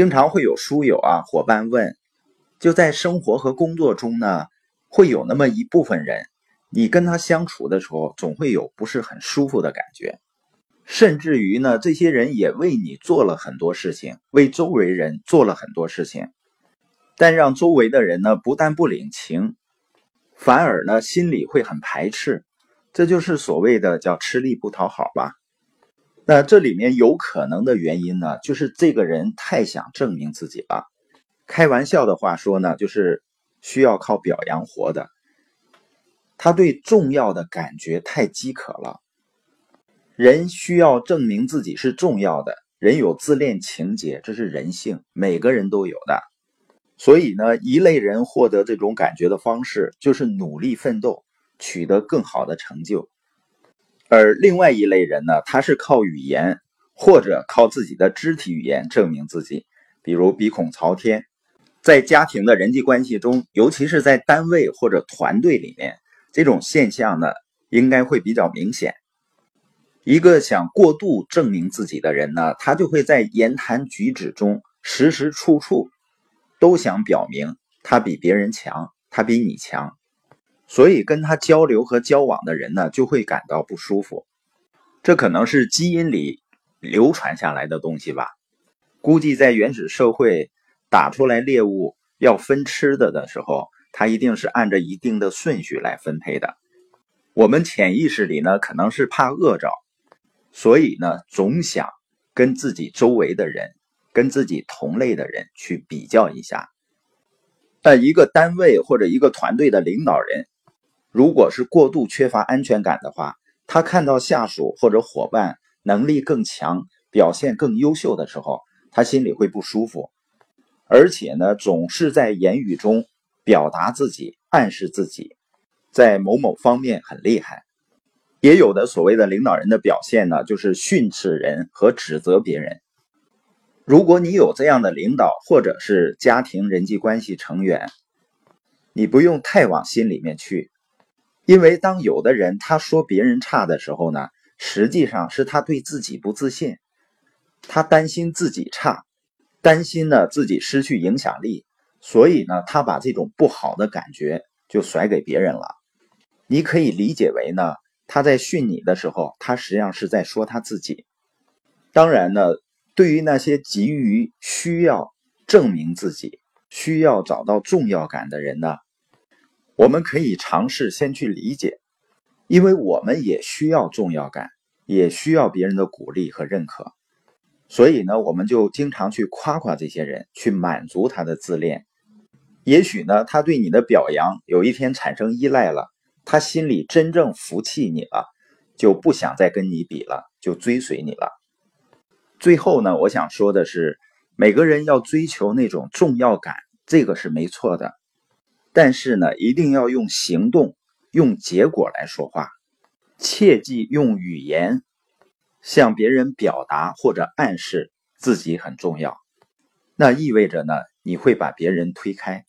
经常会有书友啊伙伴问，就在生活和工作中呢，会有那么一部分人，你跟他相处的时候，总会有不是很舒服的感觉，甚至于呢，这些人也为你做了很多事情，为周围人做了很多事情，但让周围的人呢，不但不领情，反而呢，心里会很排斥，这就是所谓的叫吃力不讨好吧。那这里面有可能的原因呢，就是这个人太想证明自己了。开玩笑的话说呢，就是需要靠表扬活的。他对重要的感觉太饥渴了。人需要证明自己是重要的，人有自恋情节，这是人性，每个人都有的。所以呢，一类人获得这种感觉的方式，就是努力奋斗，取得更好的成就。而另外一类人呢，他是靠语言或者靠自己的肢体语言证明自己，比如鼻孔朝天。在家庭的人际关系中，尤其是在单位或者团队里面，这种现象呢，应该会比较明显。一个想过度证明自己的人呢，他就会在言谈举止中时时处处都想表明他比别人强，他比你强。所以跟他交流和交往的人呢，就会感到不舒服。这可能是基因里流传下来的东西吧。估计在原始社会打出来猎物要分吃的的时候，他一定是按照一定的顺序来分配的。我们潜意识里呢，可能是怕饿着，所以呢，总想跟自己周围的人、跟自己同类的人去比较一下。但，一个单位或者一个团队的领导人。如果是过度缺乏安全感的话，他看到下属或者伙伴能力更强、表现更优秀的时候，他心里会不舒服，而且呢，总是在言语中表达自己、暗示自己，在某某方面很厉害。也有的所谓的领导人的表现呢，就是训斥人和指责别人。如果你有这样的领导或者是家庭人际关系成员，你不用太往心里面去。因为当有的人他说别人差的时候呢，实际上是他对自己不自信，他担心自己差，担心呢自己失去影响力，所以呢他把这种不好的感觉就甩给别人了。你可以理解为呢他在训你的时候，他实际上是在说他自己。当然呢，对于那些急于需要证明自己、需要找到重要感的人呢。我们可以尝试先去理解，因为我们也需要重要感，也需要别人的鼓励和认可。所以呢，我们就经常去夸夸这些人，去满足他的自恋。也许呢，他对你的表扬有一天产生依赖了，他心里真正服气你了，就不想再跟你比了，就追随你了。最后呢，我想说的是，每个人要追求那种重要感，这个是没错的。但是呢，一定要用行动、用结果来说话，切忌用语言向别人表达或者暗示自己很重要。那意味着呢，你会把别人推开。